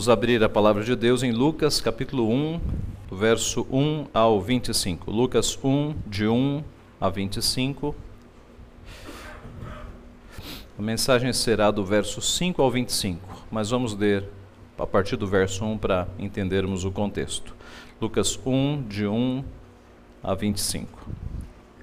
Vamos abrir a palavra de Deus em Lucas capítulo 1, do verso 1 ao 25. Lucas 1, de 1 a 25. A mensagem será do verso 5 ao 25, mas vamos ler a partir do verso 1 para entendermos o contexto. Lucas 1, de 1 a 25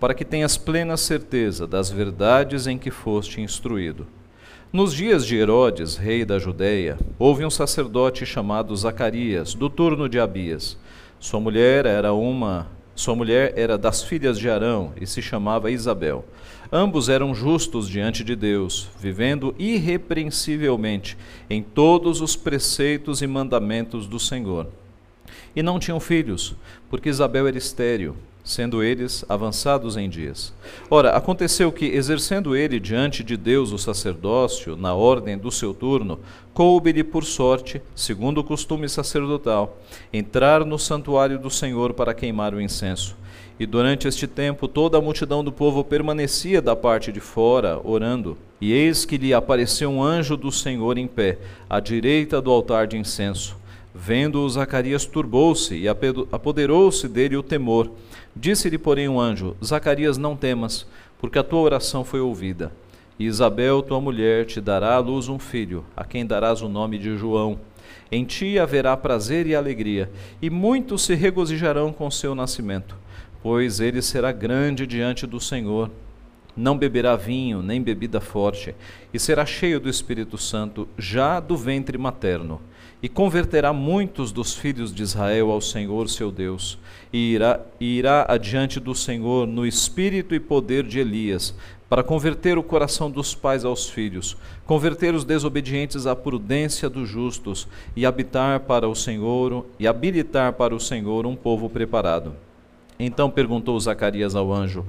para que tenhas plena certeza das verdades em que foste instruído. Nos dias de Herodes, rei da Judéia, houve um sacerdote chamado Zacarias, do turno de Abias. Sua mulher era uma, sua mulher era das filhas de Arão e se chamava Isabel. Ambos eram justos diante de Deus, vivendo irrepreensivelmente em todos os preceitos e mandamentos do Senhor. E não tinham filhos, porque Isabel era estéril sendo eles avançados em dias. Ora, aconteceu que, exercendo ele diante de Deus o sacerdócio, na ordem do seu turno, coube-lhe por sorte, segundo o costume sacerdotal, entrar no santuário do Senhor para queimar o incenso. E durante este tempo toda a multidão do povo permanecia da parte de fora, orando. E eis que lhe apareceu um anjo do Senhor em pé, à direita do altar de incenso. Vendo-o, Zacarias turbou-se e apoderou-se dele o temor. Disse-lhe, porém, um anjo: Zacarias, não temas, porque a tua oração foi ouvida. E Isabel, tua mulher, te dará à luz um filho, a quem darás o nome de João. Em ti haverá prazer e alegria, e muitos se regozijarão com seu nascimento, pois ele será grande diante do Senhor. Não beberá vinho, nem bebida forte, e será cheio do Espírito Santo já do ventre materno e converterá muitos dos filhos de Israel ao Senhor seu Deus, e irá, e irá adiante do Senhor no espírito e poder de Elias, para converter o coração dos pais aos filhos, converter os desobedientes à prudência dos justos, e habitar para o Senhor, e habilitar para o Senhor um povo preparado. Então perguntou Zacarias ao anjo: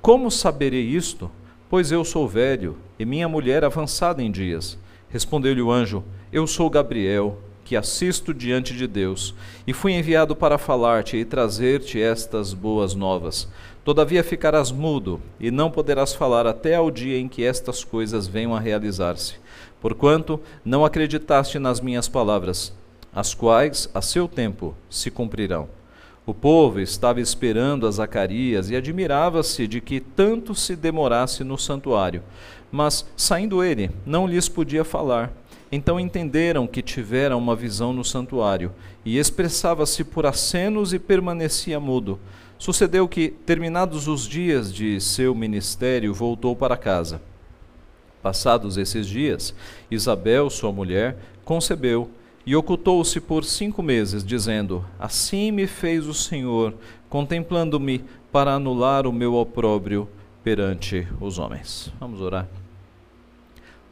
Como saberei isto? Pois eu sou velho, e minha mulher avançada em dias. Respondeu-lhe o anjo: Eu sou Gabriel, que assisto diante de Deus, e fui enviado para falar-te e trazer-te estas boas novas. Todavia ficarás mudo, e não poderás falar até ao dia em que estas coisas venham a realizar-se. Porquanto não acreditaste nas minhas palavras, as quais, a seu tempo, se cumprirão. O povo estava esperando a Zacarias e admirava-se de que tanto se demorasse no santuário. Mas, saindo ele, não lhes podia falar. Então entenderam que tivera uma visão no santuário, e expressava-se por acenos e permanecia mudo. Sucedeu que, terminados os dias de seu ministério, voltou para casa. Passados esses dias, Isabel, sua mulher, concebeu e ocultou-se por cinco meses, dizendo: Assim me fez o Senhor, contemplando-me para anular o meu opróbrio perante os homens. Vamos orar.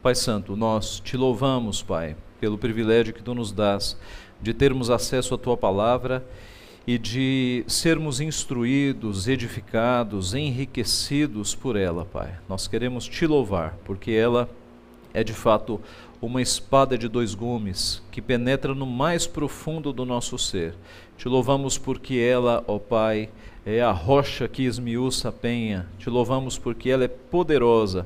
Pai Santo, nós te louvamos, Pai, pelo privilégio que tu nos dás de termos acesso à tua palavra e de sermos instruídos, edificados, enriquecidos por ela, Pai. Nós queremos te louvar, porque ela é de fato uma espada de dois gumes que penetra no mais profundo do nosso ser. Te louvamos porque ela, ó Pai, é a rocha que esmiuça a penha. Te louvamos porque ela é poderosa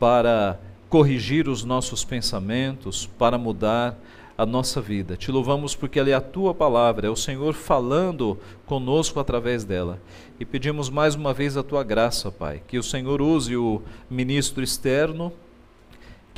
para corrigir os nossos pensamentos, para mudar a nossa vida. Te louvamos porque ela é a tua palavra, é o Senhor falando conosco através dela. E pedimos mais uma vez a tua graça, Pai, que o Senhor use o ministro externo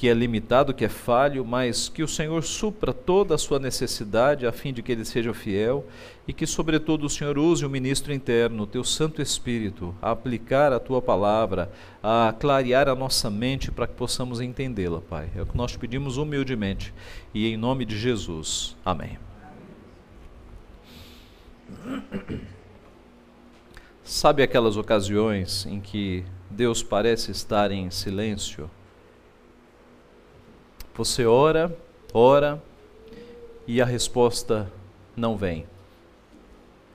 que é limitado, que é falho, mas que o Senhor supra toda a sua necessidade a fim de que ele seja fiel e que, sobretudo, o Senhor use o ministro interno, o teu Santo Espírito, a aplicar a tua palavra, a clarear a nossa mente para que possamos entendê-la, Pai. É o que nós pedimos humildemente e em nome de Jesus. Amém. Sabe aquelas ocasiões em que Deus parece estar em silêncio? Você ora, ora e a resposta não vem.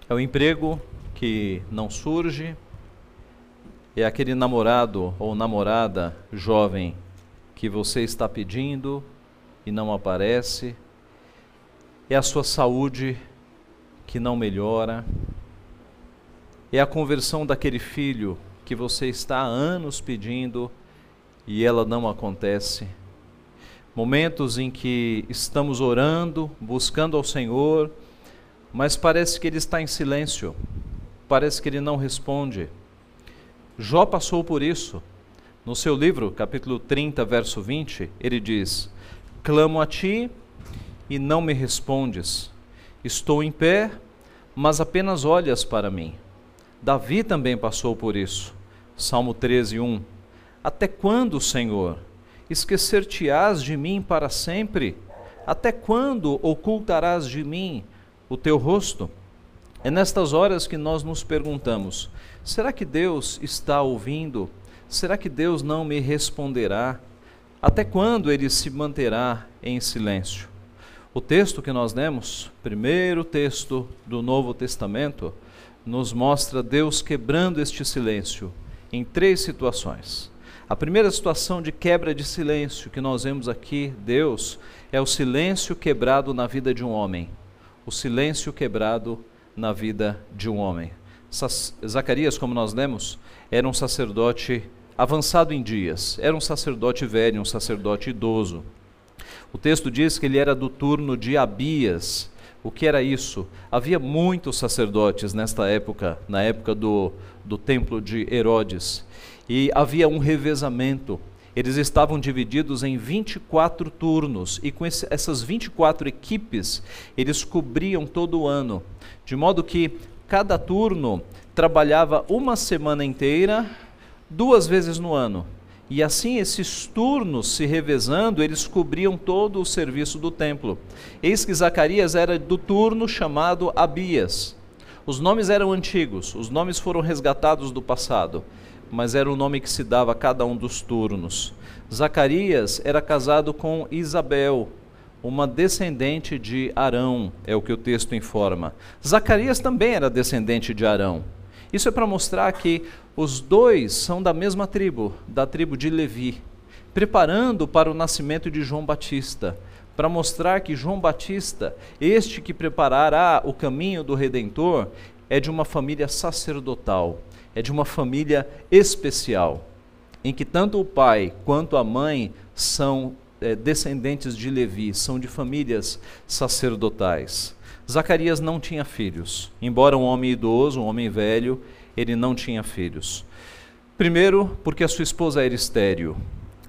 É o emprego que não surge, é aquele namorado ou namorada jovem que você está pedindo e não aparece, é a sua saúde que não melhora, é a conversão daquele filho que você está há anos pedindo e ela não acontece. Momentos em que estamos orando, buscando ao Senhor, mas parece que ele está em silêncio, parece que ele não responde. Jó passou por isso. No seu livro, capítulo 30, verso 20, ele diz: Clamo a ti e não me respondes. Estou em pé, mas apenas olhas para mim. Davi também passou por isso. Salmo 13, 1. Até quando, Senhor? Esquecer-te-ás de mim para sempre? Até quando ocultarás de mim o teu rosto? É nestas horas que nós nos perguntamos: será que Deus está ouvindo? Será que Deus não me responderá? Até quando ele se manterá em silêncio? O texto que nós lemos, primeiro texto do Novo Testamento, nos mostra Deus quebrando este silêncio em três situações. A primeira situação de quebra de silêncio que nós vemos aqui, Deus, é o silêncio quebrado na vida de um homem. O silêncio quebrado na vida de um homem. Zacarias, como nós lemos, era um sacerdote avançado em dias, era um sacerdote velho, um sacerdote idoso. O texto diz que ele era do turno de Abias, o que era isso? Havia muitos sacerdotes nesta época, na época do, do templo de Herodes, e havia um revezamento. Eles estavam divididos em 24 turnos, e com esse, essas 24 equipes, eles cobriam todo o ano, de modo que cada turno trabalhava uma semana inteira, duas vezes no ano. E assim, esses turnos se revezando, eles cobriam todo o serviço do templo. Eis que Zacarias era do turno chamado Abias. Os nomes eram antigos, os nomes foram resgatados do passado, mas era o nome que se dava a cada um dos turnos. Zacarias era casado com Isabel, uma descendente de Arão, é o que o texto informa. Zacarias também era descendente de Arão. Isso é para mostrar que os dois são da mesma tribo, da tribo de Levi, preparando para o nascimento de João Batista, para mostrar que João Batista, este que preparará o caminho do Redentor, é de uma família sacerdotal, é de uma família especial, em que tanto o pai quanto a mãe são é, descendentes de Levi, são de famílias sacerdotais. Zacarias não tinha filhos. Embora um homem idoso, um homem velho, ele não tinha filhos. Primeiro, porque a sua esposa era estéril.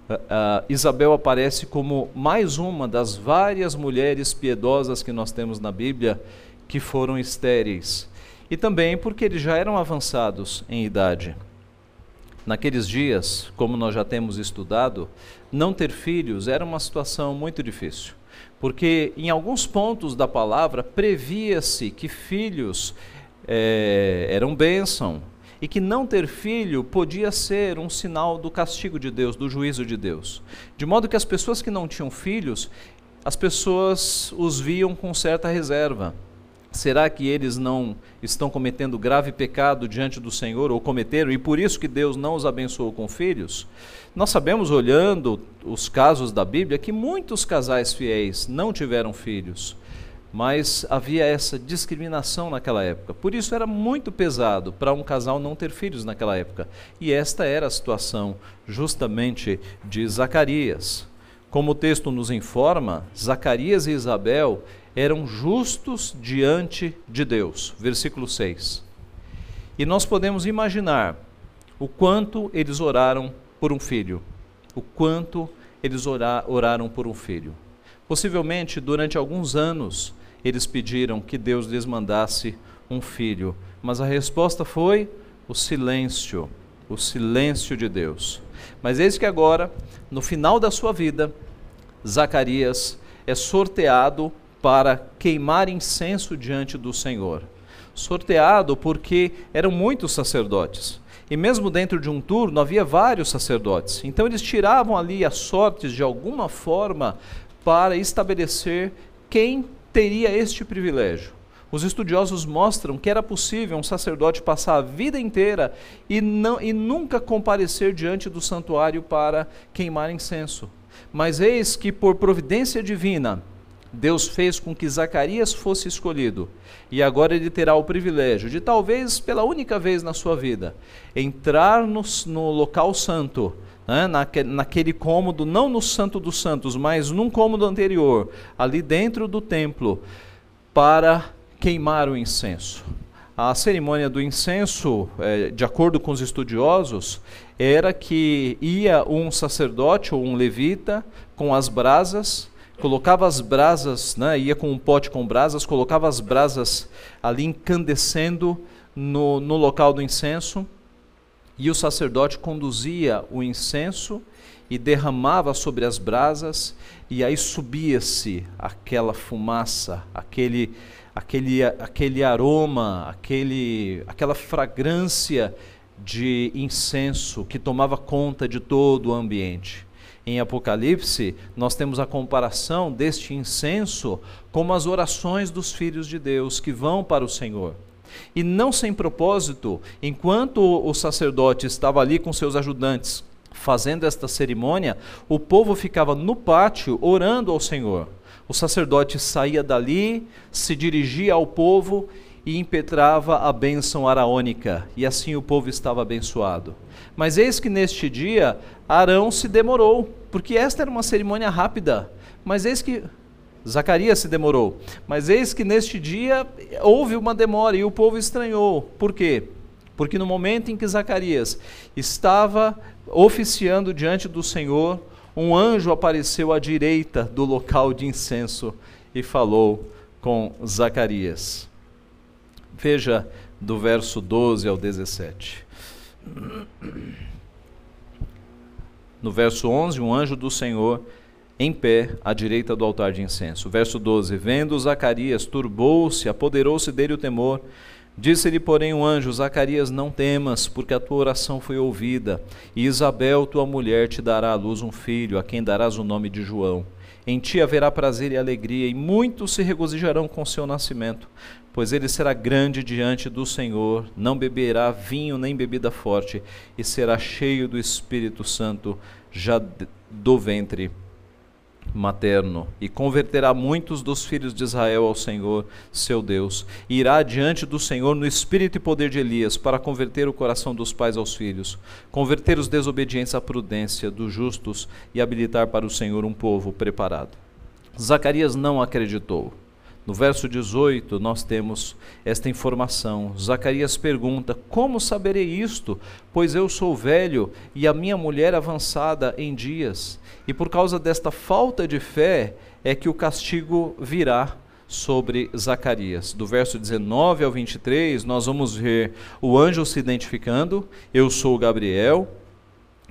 Uh, uh, Isabel aparece como mais uma das várias mulheres piedosas que nós temos na Bíblia que foram estéreis. E também porque eles já eram avançados em idade. Naqueles dias, como nós já temos estudado, não ter filhos era uma situação muito difícil porque em alguns pontos da palavra previa-se que filhos é, eram bênção e que não ter filho podia ser um sinal do castigo de Deus, do juízo de Deus. De modo que as pessoas que não tinham filhos, as pessoas os viam com certa reserva. Será que eles não estão cometendo grave pecado diante do Senhor, ou cometeram, e por isso que Deus não os abençoou com filhos? Nós sabemos, olhando os casos da Bíblia, que muitos casais fiéis não tiveram filhos, mas havia essa discriminação naquela época. Por isso era muito pesado para um casal não ter filhos naquela época. E esta era a situação, justamente, de Zacarias. Como o texto nos informa, Zacarias e Isabel eram justos diante de Deus. Versículo 6. E nós podemos imaginar o quanto eles oraram por um filho, o quanto eles oraram por um filho. Possivelmente, durante alguns anos, eles pediram que Deus lhes mandasse um filho, mas a resposta foi o silêncio, o silêncio de Deus. Mas eis que agora, no final da sua vida, Zacarias é sorteado para queimar incenso diante do Senhor. Sorteado porque eram muitos sacerdotes. E mesmo dentro de um turno havia vários sacerdotes. Então eles tiravam ali as sortes de alguma forma para estabelecer quem teria este privilégio. Os estudiosos mostram que era possível um sacerdote passar a vida inteira e, não, e nunca comparecer diante do santuário para queimar incenso. Mas eis que, por providência divina, Deus fez com que Zacarias fosse escolhido, e agora ele terá o privilégio de, talvez pela única vez na sua vida, entrar no, no local santo, né, naquele, naquele cômodo, não no Santo dos Santos, mas num cômodo anterior, ali dentro do templo, para queimar o incenso. A cerimônia do incenso, é, de acordo com os estudiosos, era que ia um sacerdote ou um levita com as brasas colocava as brasas, né, ia com um pote com brasas, colocava as brasas ali incandescendo no, no local do incenso, e o sacerdote conduzia o incenso e derramava sobre as brasas, e aí subia-se aquela fumaça, aquele, aquele, aquele aroma, aquele, aquela fragrância de incenso que tomava conta de todo o ambiente em Apocalipse, nós temos a comparação deste incenso como as orações dos filhos de Deus que vão para o Senhor. E não sem propósito, enquanto o sacerdote estava ali com seus ajudantes fazendo esta cerimônia, o povo ficava no pátio orando ao Senhor. O sacerdote saía dali, se dirigia ao povo e impetrava a bênção araônica, e assim o povo estava abençoado. Mas eis que neste dia Arão se demorou, porque esta era uma cerimônia rápida. Mas eis que Zacarias se demorou. Mas eis que neste dia houve uma demora e o povo estranhou. Por quê? Porque no momento em que Zacarias estava oficiando diante do Senhor, um anjo apareceu à direita do local de incenso e falou com Zacarias. Veja do verso 12 ao 17. No verso 11, um anjo do Senhor em pé à direita do altar de incenso. Verso 12: Vendo Zacarias, turbou-se, apoderou-se dele o temor. Disse-lhe, porém, o um anjo: Zacarias, não temas, porque a tua oração foi ouvida, e Isabel, tua mulher, te dará à luz um filho, a quem darás o nome de João. Em ti haverá prazer e alegria, e muitos se regozijarão com seu nascimento, pois ele será grande diante do Senhor, não beberá vinho nem bebida forte, e será cheio do Espírito Santo já do ventre materno, e converterá muitos dos filhos de Israel ao Senhor, seu Deus, e irá diante do Senhor no espírito e poder de Elias, para converter o coração dos pais aos filhos, converter os desobedientes à prudência dos justos e habilitar para o Senhor um povo preparado. Zacarias não acreditou. No verso 18, nós temos esta informação. Zacarias pergunta: Como saberei isto? Pois eu sou velho e a minha mulher avançada em dias. E por causa desta falta de fé é que o castigo virá sobre Zacarias. Do verso 19 ao 23, nós vamos ver o anjo se identificando: Eu sou Gabriel,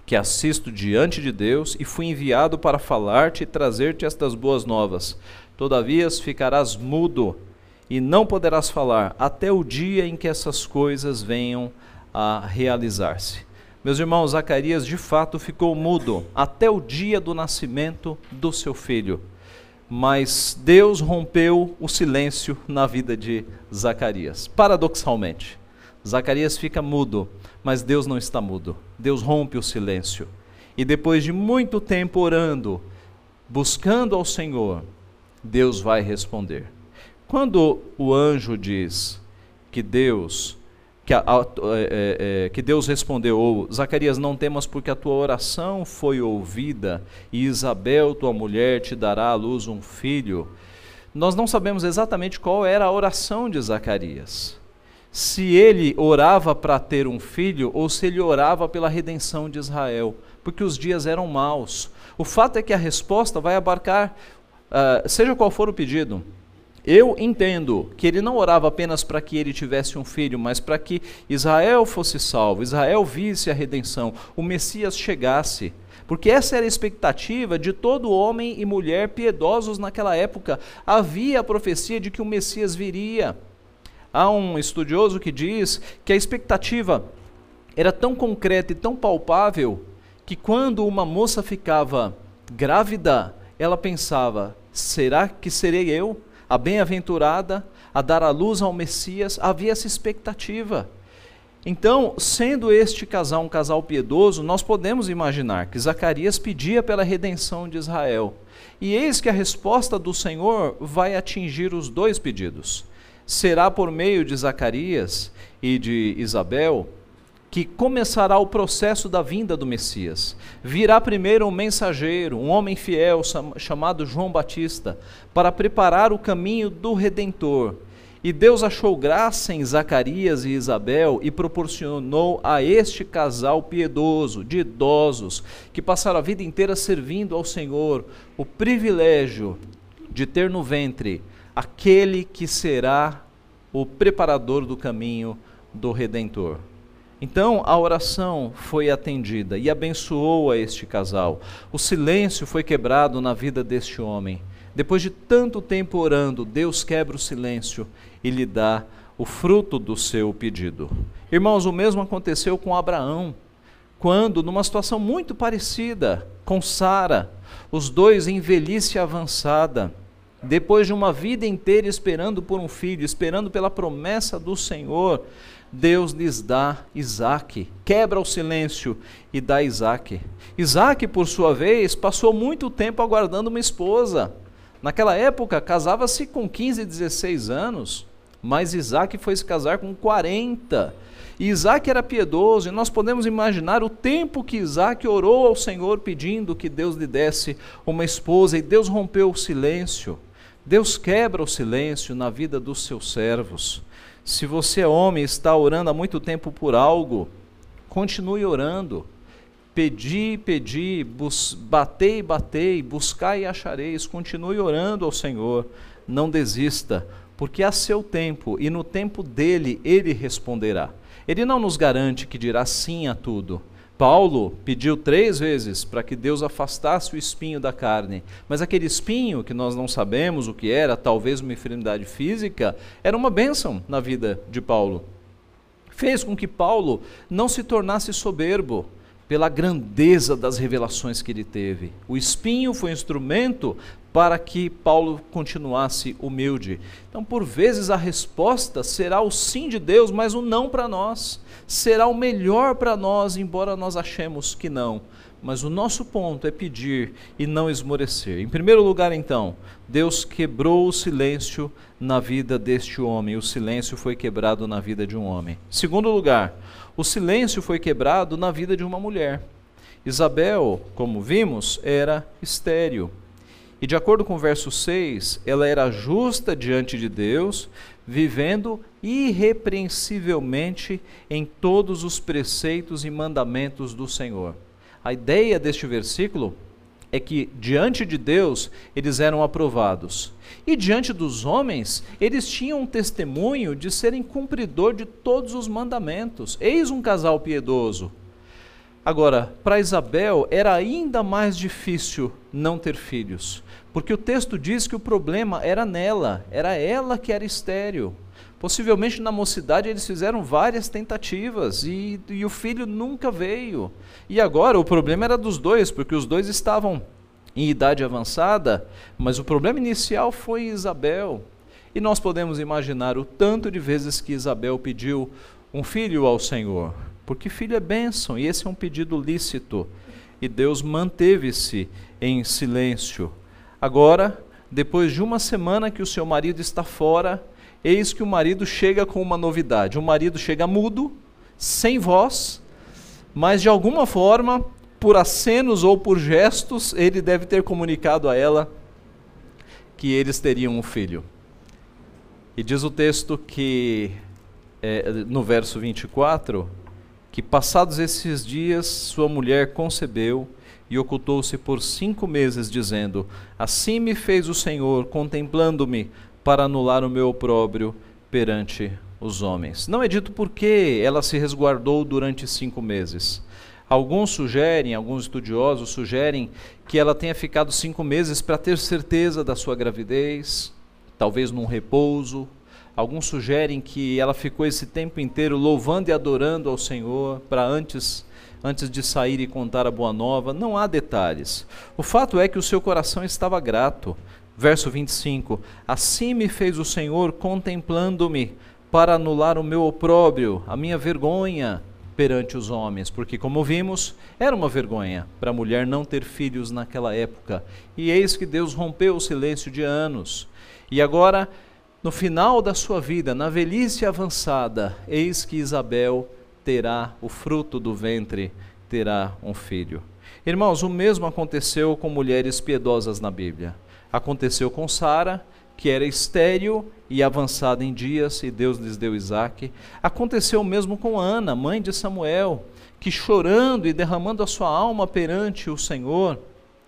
que assisto diante de Deus e fui enviado para falar-te e trazer-te estas boas novas. Todavia ficarás mudo e não poderás falar até o dia em que essas coisas venham a realizar-se. Meus irmãos, Zacarias de fato ficou mudo até o dia do nascimento do seu filho. Mas Deus rompeu o silêncio na vida de Zacarias. Paradoxalmente, Zacarias fica mudo, mas Deus não está mudo. Deus rompe o silêncio. E depois de muito tempo orando, buscando ao Senhor, Deus vai responder. Quando o anjo diz que Deus que, a, a, é, é, que Deus respondeu, ou Zacarias, não temas porque a tua oração foi ouvida, e Isabel, tua mulher, te dará à luz um filho. Nós não sabemos exatamente qual era a oração de Zacarias. Se ele orava para ter um filho ou se ele orava pela redenção de Israel, porque os dias eram maus. O fato é que a resposta vai abarcar uh, seja qual for o pedido, eu entendo que ele não orava apenas para que ele tivesse um filho, mas para que Israel fosse salvo, Israel visse a redenção, o Messias chegasse. Porque essa era a expectativa de todo homem e mulher piedosos naquela época. Havia a profecia de que o Messias viria. Há um estudioso que diz que a expectativa era tão concreta e tão palpável que quando uma moça ficava grávida, ela pensava: será que serei eu, a bem-aventurada, a dar a luz ao Messias, havia essa expectativa. Então, sendo este casal um casal piedoso, nós podemos imaginar que Zacarias pedia pela redenção de Israel. E eis que a resposta do Senhor vai atingir os dois pedidos. Será por meio de Zacarias e de Isabel que começará o processo da vinda do Messias. Virá primeiro um mensageiro, um homem fiel chamado João Batista, para preparar o caminho do Redentor e Deus achou graça em Zacarias e Isabel e proporcionou a este casal piedoso, de idosos, que passaram a vida inteira servindo ao Senhor, o privilégio de ter no ventre aquele que será o preparador do caminho do Redentor. Então a oração foi atendida e abençoou a este casal. O silêncio foi quebrado na vida deste homem. Depois de tanto tempo orando, Deus quebra o silêncio e lhe dá o fruto do seu pedido. Irmãos, o mesmo aconteceu com Abraão, quando, numa situação muito parecida com Sara, os dois em velhice avançada, depois de uma vida inteira esperando por um filho, esperando pela promessa do Senhor, Deus lhes dá Isaac, quebra o silêncio e dá Isaac. Isaac, por sua vez, passou muito tempo aguardando uma esposa. Naquela época, casava-se com 15, 16 anos, mas Isaac foi se casar com 40. E Isaac era piedoso, e nós podemos imaginar o tempo que Isaac orou ao Senhor pedindo que Deus lhe desse uma esposa, e Deus rompeu o silêncio. Deus quebra o silêncio na vida dos seus servos. Se você é homem e está orando há muito tempo por algo, continue orando. Pedi, pedi, bus, batei, batei, buscai e achareis. Continue orando ao Senhor, não desista, porque a seu tempo e no tempo dele ele responderá. Ele não nos garante que dirá sim a tudo. Paulo pediu três vezes para que Deus afastasse o espinho da carne, mas aquele espinho que nós não sabemos o que era, talvez uma enfermidade física, era uma bênção na vida de Paulo. Fez com que Paulo não se tornasse soberbo, pela grandeza das revelações que ele teve. O espinho foi um instrumento para que Paulo continuasse humilde. Então, por vezes, a resposta será o sim de Deus, mas o não para nós. Será o melhor para nós, embora nós achemos que não. Mas o nosso ponto é pedir e não esmorecer. Em primeiro lugar, então, Deus quebrou o silêncio na vida deste homem. O silêncio foi quebrado na vida de um homem. Em segundo lugar, o silêncio foi quebrado na vida de uma mulher. Isabel, como vimos, era estéril. E de acordo com o verso 6, ela era justa diante de Deus, vivendo irrepreensivelmente em todos os preceitos e mandamentos do Senhor. A ideia deste versículo é que diante de Deus eles eram aprovados. E diante dos homens, eles tinham um testemunho de serem cumpridor de todos os mandamentos. Eis um casal piedoso. Agora, para Isabel era ainda mais difícil não ter filhos, porque o texto diz que o problema era nela, era ela que era estéril. Possivelmente na mocidade eles fizeram várias tentativas e, e o filho nunca veio. E agora o problema era dos dois, porque os dois estavam em idade avançada, mas o problema inicial foi Isabel. E nós podemos imaginar o tanto de vezes que Isabel pediu um filho ao Senhor, porque filho é bênção e esse é um pedido lícito. E Deus manteve-se em silêncio. Agora, depois de uma semana que o seu marido está fora, eis que o marido chega com uma novidade. O marido chega mudo, sem voz, mas de alguma forma por acenos ou por gestos, ele deve ter comunicado a ela que eles teriam um filho. E diz o texto que, é, no verso 24, que passados esses dias, sua mulher concebeu e ocultou-se por cinco meses, dizendo: Assim me fez o Senhor, contemplando-me, para anular o meu opróbrio perante os homens. Não é dito por que ela se resguardou durante cinco meses. Alguns sugerem, alguns estudiosos sugerem que ela tenha ficado cinco meses para ter certeza da sua gravidez, talvez num repouso. Alguns sugerem que ela ficou esse tempo inteiro louvando e adorando ao Senhor para antes antes de sair e contar a boa nova. Não há detalhes. O fato é que o seu coração estava grato. Verso 25: Assim me fez o Senhor contemplando-me, para anular o meu opróbrio, a minha vergonha perante os homens, porque, como vimos, era uma vergonha para a mulher não ter filhos naquela época. E eis que Deus rompeu o silêncio de anos. E agora, no final da sua vida, na velhice avançada, eis que Isabel terá o fruto do ventre, terá um filho. Irmãos, o mesmo aconteceu com mulheres piedosas na Bíblia. Aconteceu com Sara, que era estéril e avançada em dias, e Deus lhes deu Isaac. Aconteceu o mesmo com Ana, mãe de Samuel, que chorando e derramando a sua alma perante o Senhor,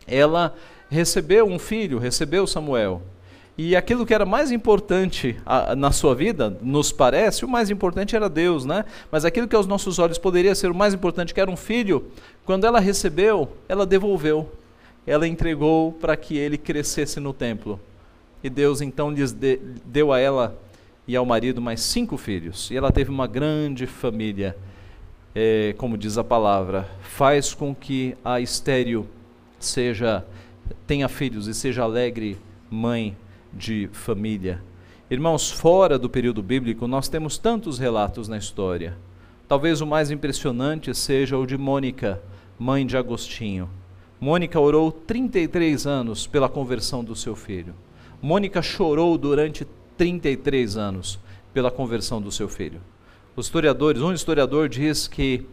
ela recebeu um filho, recebeu Samuel. E aquilo que era mais importante na sua vida, nos parece, o mais importante era Deus, né? Mas aquilo que aos nossos olhos poderia ser o mais importante, que era um filho, quando ela recebeu, ela devolveu. Ela entregou para que ele crescesse no templo. E Deus então lhes de, deu a ela e ao marido mais cinco filhos. E ela teve uma grande família. É, como diz a palavra, faz com que a estéreo seja tenha filhos e seja alegre mãe de família. Irmãos, fora do período bíblico, nós temos tantos relatos na história. Talvez o mais impressionante seja o de Mônica, mãe de Agostinho. Mônica orou 33 anos pela conversão do seu filho. Mônica chorou durante 33 anos pela conversão do seu filho. Os historiadores, um historiador diz que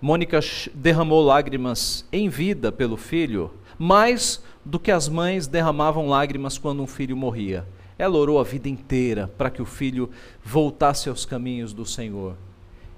Mônica derramou lágrimas em vida pelo filho, mais do que as mães derramavam lágrimas quando um filho morria. Ela orou a vida inteira para que o filho voltasse aos caminhos do Senhor.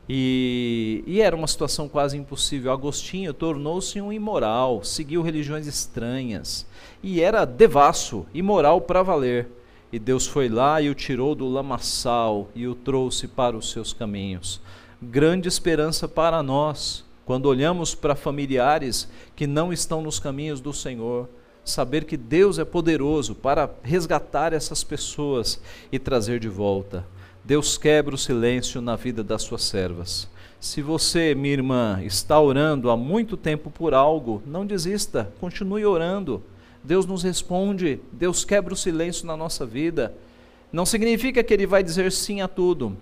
E, e, era uma situação quase impossível. Agostinho tornou-se um imoral, seguiu religiões estranhas e era devasso, imoral para valer. E Deus foi lá e o tirou do lamaçal e o trouxe para os seus caminhos. Grande esperança para nós, quando olhamos para familiares que não estão nos caminhos do Senhor, saber que Deus é poderoso para resgatar essas pessoas e trazer de volta. Deus quebra o silêncio na vida das suas servas. Se você, minha irmã, está orando há muito tempo por algo, não desista, continue orando. Deus nos responde, Deus quebra o silêncio na nossa vida. Não significa que Ele vai dizer sim a tudo,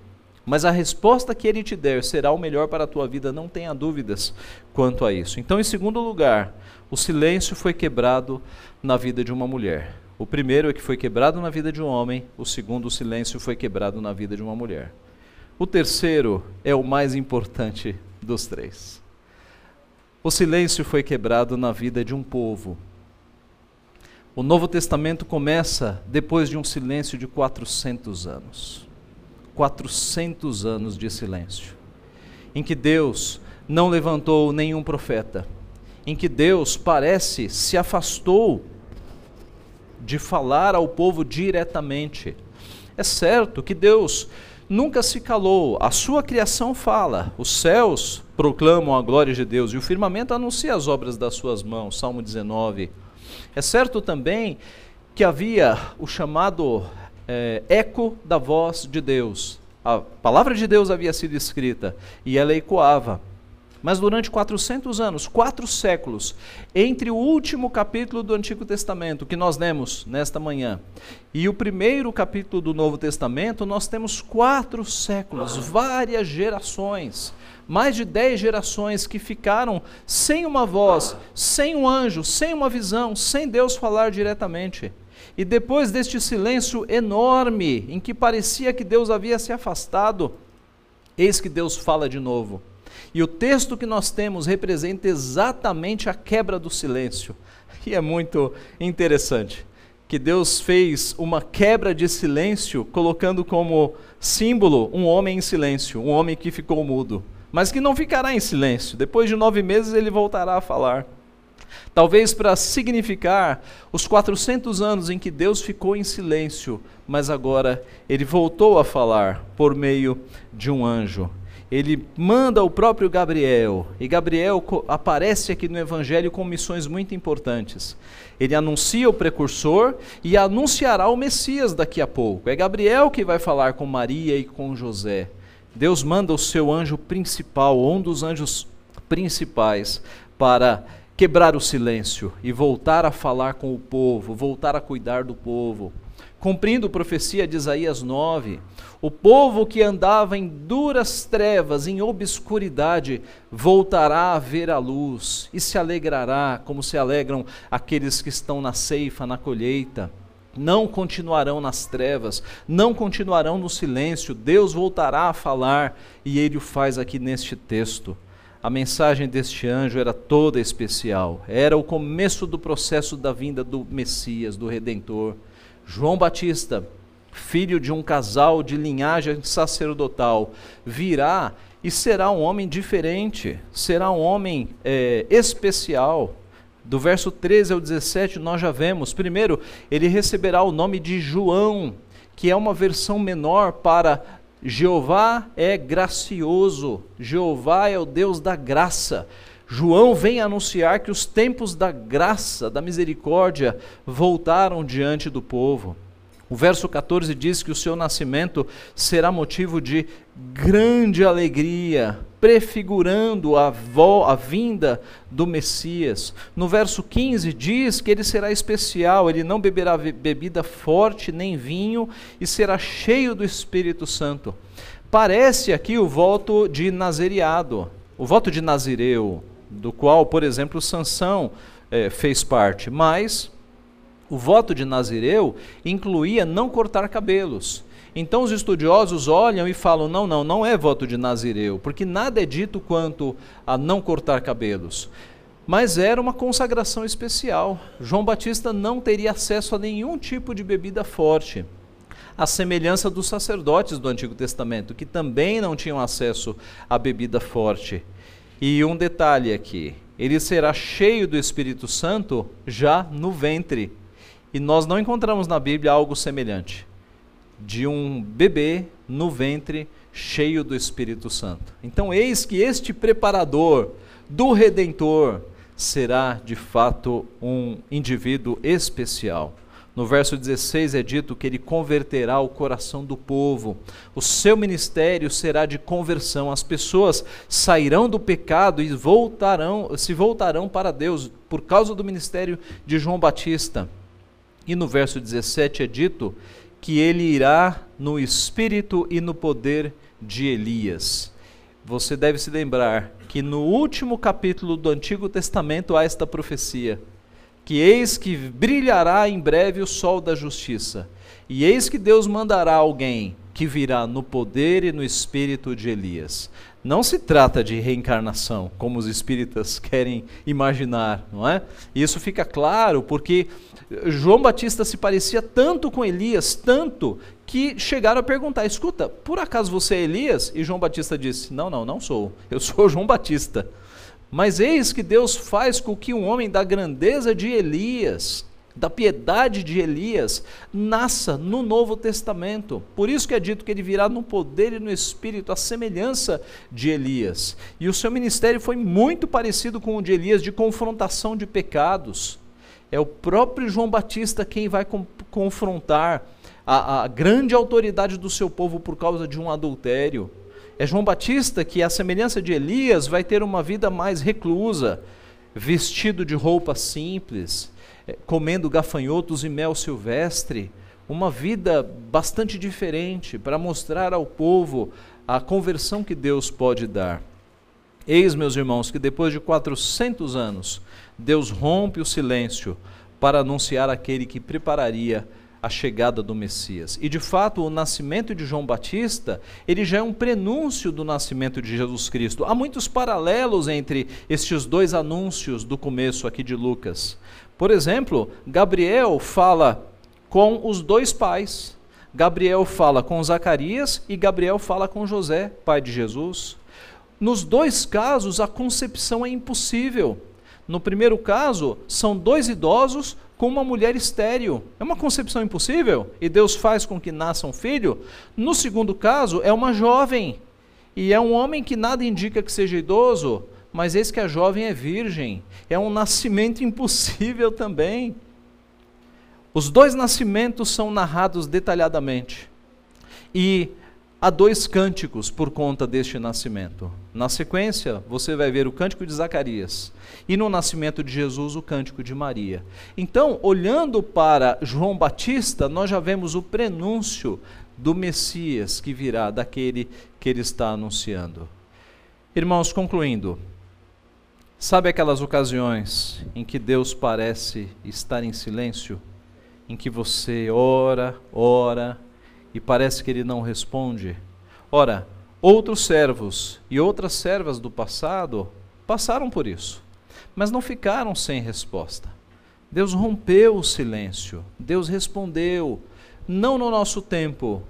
mas a resposta que Ele te der será o melhor para a tua vida, não tenha dúvidas quanto a isso. Então, em segundo lugar, o silêncio foi quebrado na vida de uma mulher. O primeiro é que foi quebrado na vida de um homem, o segundo, o silêncio foi quebrado na vida de uma mulher. O terceiro é o mais importante dos três. O silêncio foi quebrado na vida de um povo. O Novo Testamento começa depois de um silêncio de 400 anos. 400 anos de silêncio, em que Deus não levantou nenhum profeta, em que Deus parece se afastou de falar ao povo diretamente. É certo que Deus nunca se calou, a sua criação fala, os céus proclamam a glória de Deus e o firmamento anuncia as obras das suas mãos, Salmo 19. É certo também que havia o chamado é, eco da voz de Deus. A palavra de Deus havia sido escrita e ela ecoava. Mas durante 400 anos, quatro séculos, entre o último capítulo do Antigo Testamento, que nós lemos nesta manhã, e o primeiro capítulo do Novo Testamento, nós temos quatro séculos, várias gerações, mais de dez gerações que ficaram sem uma voz, sem um anjo, sem uma visão, sem Deus falar diretamente. E depois deste silêncio enorme, em que parecia que Deus havia se afastado, eis que Deus fala de novo. E o texto que nós temos representa exatamente a quebra do silêncio. E é muito interessante que Deus fez uma quebra de silêncio, colocando como símbolo um homem em silêncio, um homem que ficou mudo, mas que não ficará em silêncio. Depois de nove meses ele voltará a falar. Talvez para significar os 400 anos em que Deus ficou em silêncio, mas agora ele voltou a falar por meio de um anjo ele manda o próprio Gabriel, e Gabriel aparece aqui no Evangelho com missões muito importantes. Ele anuncia o precursor e anunciará o Messias daqui a pouco. É Gabriel que vai falar com Maria e com José. Deus manda o seu anjo principal, um dos anjos principais, para quebrar o silêncio e voltar a falar com o povo, voltar a cuidar do povo. Cumprindo profecia de Isaías 9, o povo que andava em duras trevas, em obscuridade, voltará a ver a luz e se alegrará, como se alegram aqueles que estão na ceifa, na colheita. Não continuarão nas trevas, não continuarão no silêncio. Deus voltará a falar e ele o faz aqui neste texto. A mensagem deste anjo era toda especial. Era o começo do processo da vinda do Messias, do Redentor. João Batista filho de um casal de linhagem sacerdotal, virá e será um homem diferente, será um homem é, especial. Do verso 13 ao 17, nós já vemos. Primeiro, ele receberá o nome de João, que é uma versão menor para Jeová é gracioso, Jeová é o Deus da graça. João vem anunciar que os tempos da graça, da misericórdia, voltaram diante do povo. O verso 14 diz que o seu nascimento será motivo de grande alegria, prefigurando a, vo, a vinda do Messias. No verso 15 diz que ele será especial, ele não beberá bebida forte nem vinho e será cheio do Espírito Santo. Parece aqui o voto de Nazereado, o voto de Nazireu, do qual, por exemplo, Sansão eh, fez parte, mas o voto de Nazireu incluía não cortar cabelos. Então os estudiosos olham e falam: não, não, não é voto de Nazireu, porque nada é dito quanto a não cortar cabelos. Mas era uma consagração especial. João Batista não teria acesso a nenhum tipo de bebida forte. A semelhança dos sacerdotes do Antigo Testamento, que também não tinham acesso à bebida forte. E um detalhe aqui: ele será cheio do Espírito Santo já no ventre. E nós não encontramos na Bíblia algo semelhante de um bebê no ventre cheio do Espírito Santo. Então, eis que este preparador do Redentor será de fato um indivíduo especial. No verso 16 é dito que ele converterá o coração do povo. O seu ministério será de conversão. As pessoas sairão do pecado e voltarão, se voltarão para Deus por causa do ministério de João Batista. E no verso 17 é dito que ele irá no espírito e no poder de Elias. Você deve se lembrar que no último capítulo do Antigo Testamento há esta profecia: que eis que brilhará em breve o sol da justiça, e eis que Deus mandará alguém que virá no poder e no espírito de Elias. Não se trata de reencarnação, como os espíritas querem imaginar, não é? Isso fica claro porque João Batista se parecia tanto com Elias, tanto que chegaram a perguntar: escuta, por acaso você é Elias? E João Batista disse: não, não, não sou. Eu sou João Batista. Mas eis que Deus faz com que um homem da grandeza de Elias, da piedade de Elias, nasça no Novo Testamento. Por isso que é dito que ele virá no poder e no espírito, a semelhança de Elias. E o seu ministério foi muito parecido com o de Elias, de confrontação de pecados. É o próprio João Batista quem vai confrontar a, a grande autoridade do seu povo por causa de um adultério. É João Batista que, à semelhança de Elias, vai ter uma vida mais reclusa, vestido de roupa simples, é, comendo gafanhotos e mel silvestre, uma vida bastante diferente para mostrar ao povo a conversão que Deus pode dar. Eis, meus irmãos, que depois de 400 anos, Deus rompe o silêncio para anunciar aquele que prepararia a chegada do Messias. E de fato, o nascimento de João Batista, ele já é um prenúncio do nascimento de Jesus Cristo. Há muitos paralelos entre estes dois anúncios do começo aqui de Lucas. Por exemplo, Gabriel fala com os dois pais. Gabriel fala com Zacarias e Gabriel fala com José, pai de Jesus. Nos dois casos, a concepção é impossível. No primeiro caso, são dois idosos com uma mulher estéril. É uma concepção impossível e Deus faz com que nasça um filho. No segundo caso, é uma jovem e é um homem que nada indica que seja idoso, mas eis que a jovem é virgem. É um nascimento impossível também. Os dois nascimentos são narrados detalhadamente. E há dois cânticos por conta deste nascimento. Na sequência, você vai ver o cântico de Zacarias e no nascimento de Jesus o cântico de Maria. Então, olhando para João Batista, nós já vemos o prenúncio do Messias que virá, daquele que ele está anunciando. Irmãos, concluindo, sabe aquelas ocasiões em que Deus parece estar em silêncio? Em que você ora, ora, e parece que ele não responde. Ora, outros servos e outras servas do passado passaram por isso, mas não ficaram sem resposta. Deus rompeu o silêncio, Deus respondeu, não no nosso tempo,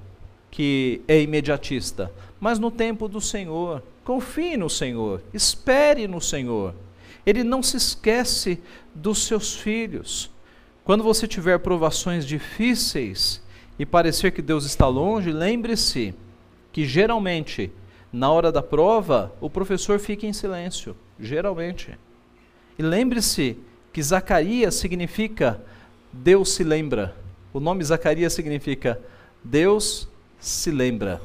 que é imediatista, mas no tempo do Senhor. Confie no Senhor, espere no Senhor. Ele não se esquece dos seus filhos. Quando você tiver provações difíceis, e parecer que Deus está longe, lembre-se que geralmente, na hora da prova, o professor fica em silêncio. Geralmente. E lembre-se que Zacarias significa Deus se lembra. O nome Zacarias significa Deus se lembra.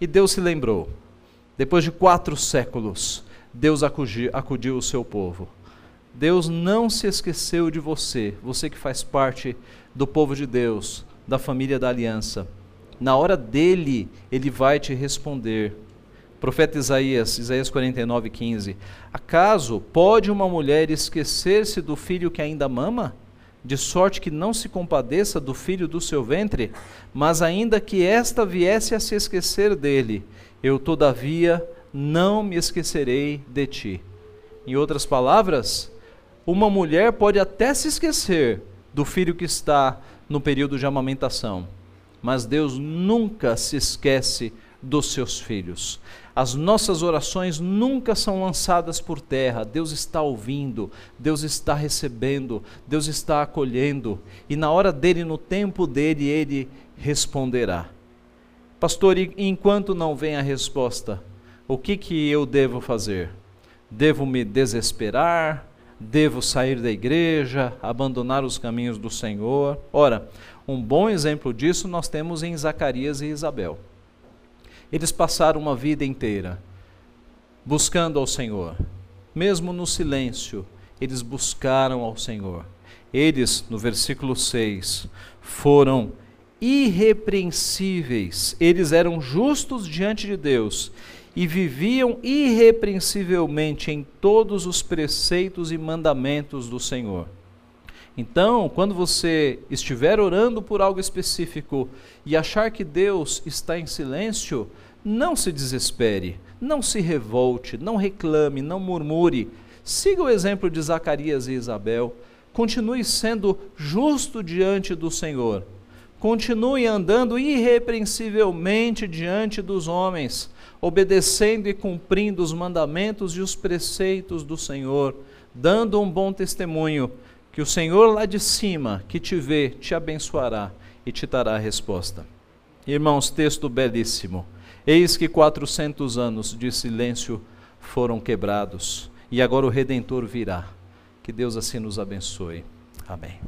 E Deus se lembrou. Depois de quatro séculos, Deus acudiu, acudiu o seu povo. Deus não se esqueceu de você, você que faz parte do povo de Deus da família da aliança. Na hora dele, ele vai te responder. Profeta Isaías, Isaías 49, 15. Acaso pode uma mulher esquecer-se do filho que ainda mama? De sorte que não se compadeça do filho do seu ventre? Mas ainda que esta viesse a se esquecer dele, eu todavia não me esquecerei de ti. Em outras palavras, uma mulher pode até se esquecer do filho que está no período de amamentação. Mas Deus nunca se esquece dos seus filhos. As nossas orações nunca são lançadas por terra. Deus está ouvindo, Deus está recebendo, Deus está acolhendo, e na hora dele, no tempo dele, ele responderá. Pastor, enquanto não vem a resposta, o que, que eu devo fazer? Devo me desesperar? devo sair da igreja, abandonar os caminhos do Senhor. Ora, um bom exemplo disso nós temos em Zacarias e Isabel. Eles passaram uma vida inteira buscando ao Senhor, mesmo no silêncio, eles buscaram ao Senhor. Eles, no versículo 6, foram irrepreensíveis, eles eram justos diante de Deus e viviam irrepreensivelmente em todos os preceitos e mandamentos do Senhor. Então, quando você estiver orando por algo específico e achar que Deus está em silêncio, não se desespere, não se revolte, não reclame, não murmure. Siga o exemplo de Zacarias e Isabel. Continue sendo justo diante do Senhor. Continue andando irrepreensivelmente diante dos homens obedecendo e cumprindo os mandamentos e os preceitos do Senhor, dando um bom testemunho, que o Senhor lá de cima, que te vê, te abençoará e te dará a resposta. Irmãos, texto belíssimo. Eis que quatrocentos anos de silêncio foram quebrados, e agora o Redentor virá. Que Deus assim nos abençoe. Amém.